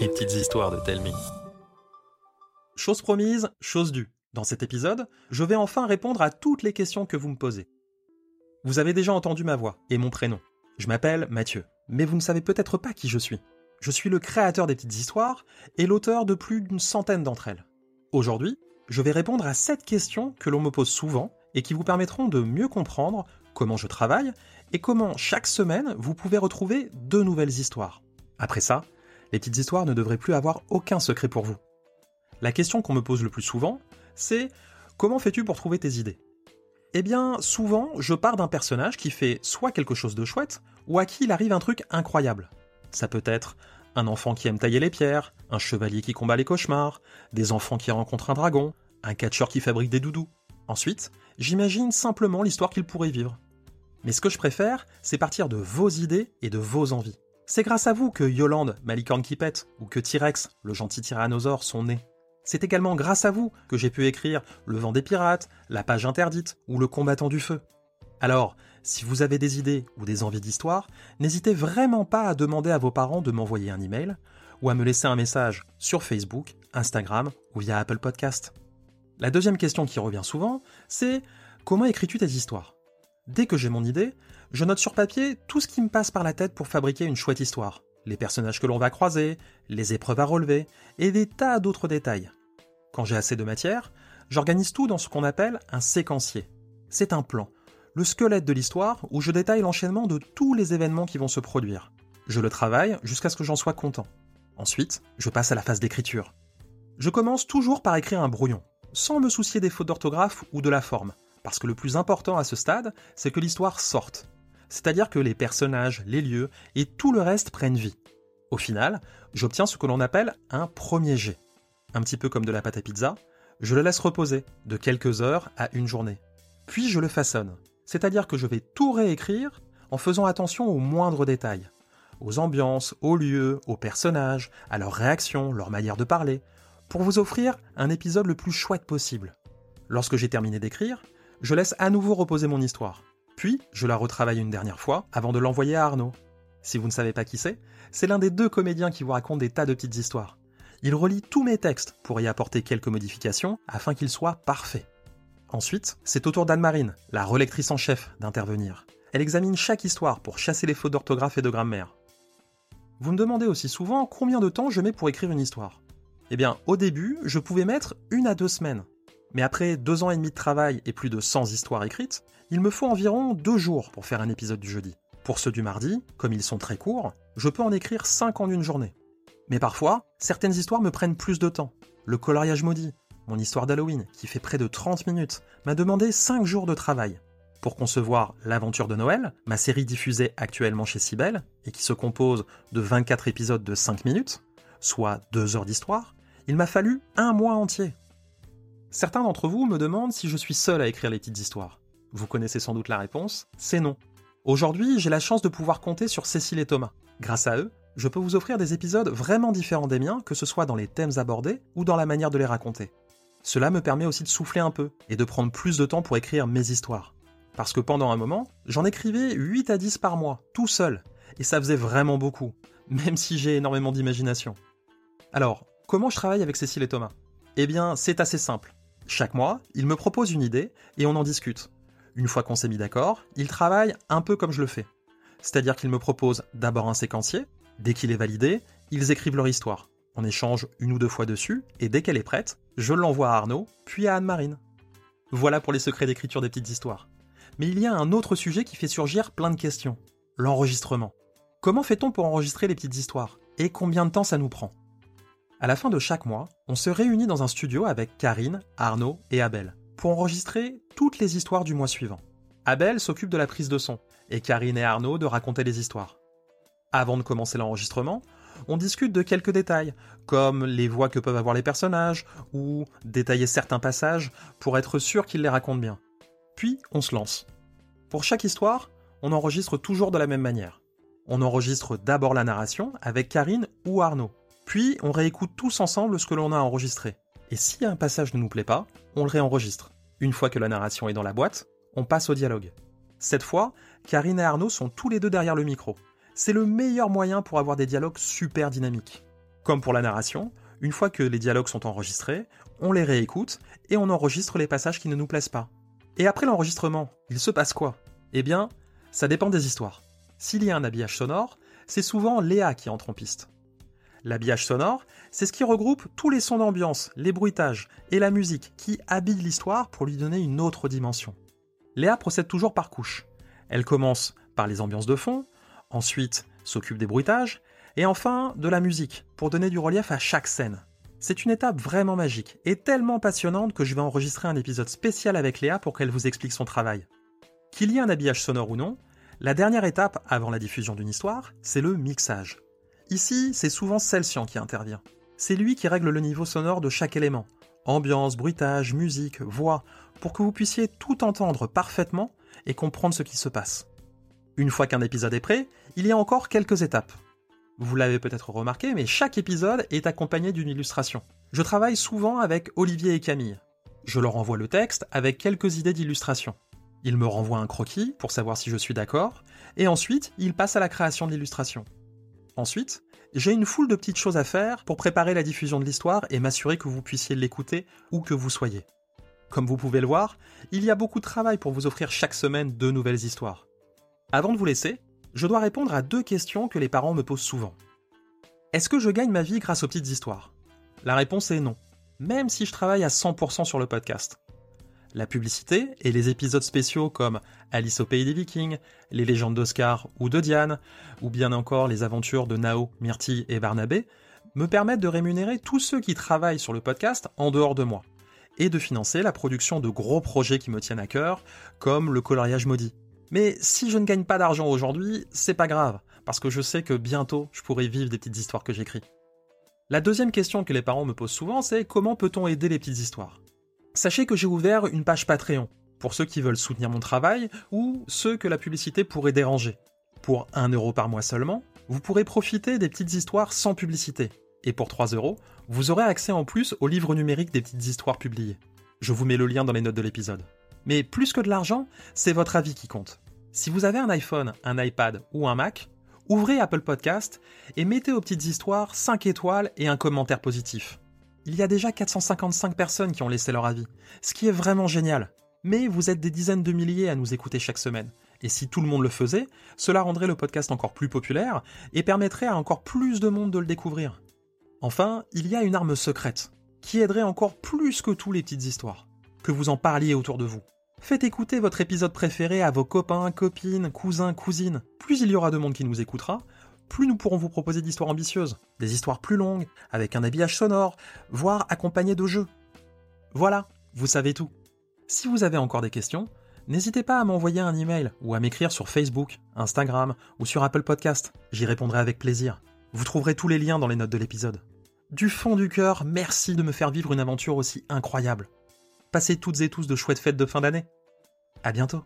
Les petites histoires de Telmi. Chose promise, chose due. Dans cet épisode, je vais enfin répondre à toutes les questions que vous me posez. Vous avez déjà entendu ma voix et mon prénom. Je m'appelle Mathieu, mais vous ne savez peut-être pas qui je suis. Je suis le créateur des petites histoires et l'auteur de plus d'une centaine d'entre elles. Aujourd'hui, je vais répondre à sept questions que l'on me pose souvent et qui vous permettront de mieux comprendre comment je travaille et comment chaque semaine vous pouvez retrouver deux nouvelles histoires. Après ça, les petites histoires ne devraient plus avoir aucun secret pour vous. La question qu'on me pose le plus souvent, c'est comment fais-tu pour trouver tes idées? Eh bien, souvent, je pars d'un personnage qui fait soit quelque chose de chouette, ou à qui il arrive un truc incroyable. Ça peut être un enfant qui aime tailler les pierres, un chevalier qui combat les cauchemars, des enfants qui rencontrent un dragon, un catcheur qui fabrique des doudous. Ensuite, j'imagine simplement l'histoire qu'il pourrait vivre. Mais ce que je préfère, c'est partir de vos idées et de vos envies. C'est grâce à vous que Yolande, Malicorne qui pète, ou que T-Rex, le gentil tyrannosaure, sont nés. C'est également grâce à vous que j'ai pu écrire Le vent des pirates, La page interdite, ou Le combattant du feu. Alors, si vous avez des idées ou des envies d'histoire, n'hésitez vraiment pas à demander à vos parents de m'envoyer un email ou à me laisser un message sur Facebook, Instagram ou via Apple Podcast. La deuxième question qui revient souvent, c'est comment écris-tu tes histoires? Dès que j'ai mon idée, je note sur papier tout ce qui me passe par la tête pour fabriquer une chouette histoire. Les personnages que l'on va croiser, les épreuves à relever, et des tas d'autres détails. Quand j'ai assez de matière, j'organise tout dans ce qu'on appelle un séquencier. C'est un plan, le squelette de l'histoire où je détaille l'enchaînement de tous les événements qui vont se produire. Je le travaille jusqu'à ce que j'en sois content. Ensuite, je passe à la phase d'écriture. Je commence toujours par écrire un brouillon, sans me soucier des fautes d'orthographe ou de la forme parce que le plus important à ce stade, c'est que l'histoire sorte. C'est-à-dire que les personnages, les lieux et tout le reste prennent vie. Au final, j'obtiens ce que l'on appelle un premier jet. Un petit peu comme de la pâte à pizza, je le laisse reposer de quelques heures à une journée. Puis je le façonne. C'est-à-dire que je vais tout réécrire en faisant attention aux moindres détails. Aux ambiances, aux lieux, aux personnages, à leurs réactions, leur manière de parler, pour vous offrir un épisode le plus chouette possible. Lorsque j'ai terminé d'écrire, je laisse à nouveau reposer mon histoire. Puis, je la retravaille une dernière fois avant de l'envoyer à Arnaud. Si vous ne savez pas qui c'est, c'est l'un des deux comédiens qui vous raconte des tas de petites histoires. Il relit tous mes textes pour y apporter quelques modifications afin qu'ils soient parfaits. Ensuite, c'est au tour d'Anne-Marine, la relectrice en chef, d'intervenir. Elle examine chaque histoire pour chasser les fautes d'orthographe et de grammaire. Vous me demandez aussi souvent combien de temps je mets pour écrire une histoire. Eh bien, au début, je pouvais mettre une à deux semaines. Mais après deux ans et demi de travail et plus de 100 histoires écrites, il me faut environ deux jours pour faire un épisode du jeudi. Pour ceux du mardi, comme ils sont très courts, je peux en écrire 5 en une journée. Mais parfois, certaines histoires me prennent plus de temps. Le coloriage maudit, mon histoire d'Halloween, qui fait près de 30 minutes, m'a demandé 5 jours de travail. Pour concevoir L'aventure de Noël, ma série diffusée actuellement chez Sibel, et qui se compose de 24 épisodes de 5 minutes, soit 2 heures d'histoire, il m'a fallu un mois entier. Certains d'entre vous me demandent si je suis seul à écrire les petites histoires. Vous connaissez sans doute la réponse, c'est non. Aujourd'hui, j'ai la chance de pouvoir compter sur Cécile et Thomas. Grâce à eux, je peux vous offrir des épisodes vraiment différents des miens, que ce soit dans les thèmes abordés ou dans la manière de les raconter. Cela me permet aussi de souffler un peu et de prendre plus de temps pour écrire mes histoires. Parce que pendant un moment, j'en écrivais 8 à 10 par mois, tout seul, et ça faisait vraiment beaucoup, même si j'ai énormément d'imagination. Alors, comment je travaille avec Cécile et Thomas? Eh bien, c'est assez simple. Chaque mois, il me propose une idée et on en discute. Une fois qu'on s'est mis d'accord, il travaille un peu comme je le fais. C'est-à-dire qu'il me propose d'abord un séquencier, dès qu'il est validé, ils écrivent leur histoire. On échange une ou deux fois dessus, et dès qu'elle est prête, je l'envoie à Arnaud, puis à Anne-Marine. Voilà pour les secrets d'écriture des petites histoires. Mais il y a un autre sujet qui fait surgir plein de questions. L'enregistrement. Comment fait-on pour enregistrer les petites histoires? Et combien de temps ça nous prend? À la fin de chaque mois, on se réunit dans un studio avec Karine, Arnaud et Abel pour enregistrer toutes les histoires du mois suivant. Abel s'occupe de la prise de son et Karine et Arnaud de raconter les histoires. Avant de commencer l'enregistrement, on discute de quelques détails, comme les voix que peuvent avoir les personnages, ou détailler certains passages pour être sûr qu'ils les racontent bien. Puis on se lance. Pour chaque histoire, on enregistre toujours de la même manière. On enregistre d'abord la narration avec Karine ou Arnaud. Puis on réécoute tous ensemble ce que l'on a enregistré. Et si un passage ne nous plaît pas, on le réenregistre. Une fois que la narration est dans la boîte, on passe au dialogue. Cette fois, Karine et Arnaud sont tous les deux derrière le micro. c'est le meilleur moyen pour avoir des dialogues super dynamiques. Comme pour la narration, une fois que les dialogues sont enregistrés, on les réécoute et on enregistre les passages qui ne nous plaisent pas. Et après l'enregistrement, il se passe quoi? Eh bien, ça dépend des histoires. S'il y a un habillage sonore, c'est souvent Léa qui entre en piste. L'habillage sonore, c'est ce qui regroupe tous les sons d'ambiance, les bruitages et la musique qui habillent l'histoire pour lui donner une autre dimension. Léa procède toujours par couches. Elle commence par les ambiances de fond, ensuite s'occupe des bruitages, et enfin de la musique, pour donner du relief à chaque scène. C'est une étape vraiment magique et tellement passionnante que je vais enregistrer un épisode spécial avec Léa pour qu'elle vous explique son travail. Qu'il y ait un habillage sonore ou non, la dernière étape avant la diffusion d'une histoire, c'est le mixage. Ici, c'est souvent Celsian qui intervient. C'est lui qui règle le niveau sonore de chaque élément. Ambiance, bruitage, musique, voix, pour que vous puissiez tout entendre parfaitement et comprendre ce qui se passe. Une fois qu'un épisode est prêt, il y a encore quelques étapes. Vous l'avez peut-être remarqué, mais chaque épisode est accompagné d'une illustration. Je travaille souvent avec Olivier et Camille. Je leur envoie le texte avec quelques idées d'illustration. Ils me renvoient un croquis pour savoir si je suis d'accord, et ensuite ils passent à la création de l'illustration. Ensuite, j'ai une foule de petites choses à faire pour préparer la diffusion de l'histoire et m'assurer que vous puissiez l'écouter où que vous soyez. Comme vous pouvez le voir, il y a beaucoup de travail pour vous offrir chaque semaine deux nouvelles histoires. Avant de vous laisser, je dois répondre à deux questions que les parents me posent souvent. Est-ce que je gagne ma vie grâce aux petites histoires? La réponse est non, même si je travaille à 100% sur le podcast la publicité et les épisodes spéciaux comme Alice au pays des Vikings, les légendes d'Oscar ou de Diane, ou bien encore les aventures de Nao, Myrtille et Barnabé, me permettent de rémunérer tous ceux qui travaillent sur le podcast en dehors de moi, et de financer la production de gros projets qui me tiennent à cœur, comme le coloriage maudit. Mais si je ne gagne pas d'argent aujourd'hui, c'est pas grave, parce que je sais que bientôt je pourrai vivre des petites histoires que j'écris. La deuxième question que les parents me posent souvent, c'est comment peut-on aider les petites histoires? Sachez que j'ai ouvert une page Patreon pour ceux qui veulent soutenir mon travail ou ceux que la publicité pourrait déranger. Pour 1 euro par mois seulement, vous pourrez profiter des petites histoires sans publicité. Et pour 3 euros, vous aurez accès en plus au livre numérique des petites histoires publiées. Je vous mets le lien dans les notes de l'épisode. Mais plus que de l'argent, c'est votre avis qui compte. Si vous avez un iPhone, un iPad ou un Mac, ouvrez Apple Podcast et mettez aux petites histoires 5 étoiles et un commentaire positif il y a déjà 455 personnes qui ont laissé leur avis, ce qui est vraiment génial. Mais vous êtes des dizaines de milliers à nous écouter chaque semaine. Et si tout le monde le faisait, cela rendrait le podcast encore plus populaire et permettrait à encore plus de monde de le découvrir. Enfin, il y a une arme secrète, qui aiderait encore plus que tous les petites histoires. Que vous en parliez autour de vous. Faites écouter votre épisode préféré à vos copains, copines, cousins, cousines. Plus il y aura de monde qui nous écoutera, plus nous pourrons vous proposer d'histoires ambitieuses, des histoires plus longues, avec un habillage sonore, voire accompagnées de jeux. Voilà, vous savez tout. Si vous avez encore des questions, n'hésitez pas à m'envoyer un email ou à m'écrire sur Facebook, Instagram ou sur Apple Podcast. J'y répondrai avec plaisir. Vous trouverez tous les liens dans les notes de l'épisode. Du fond du cœur, merci de me faire vivre une aventure aussi incroyable. Passez toutes et tous de chouettes fêtes de fin d'année. À bientôt.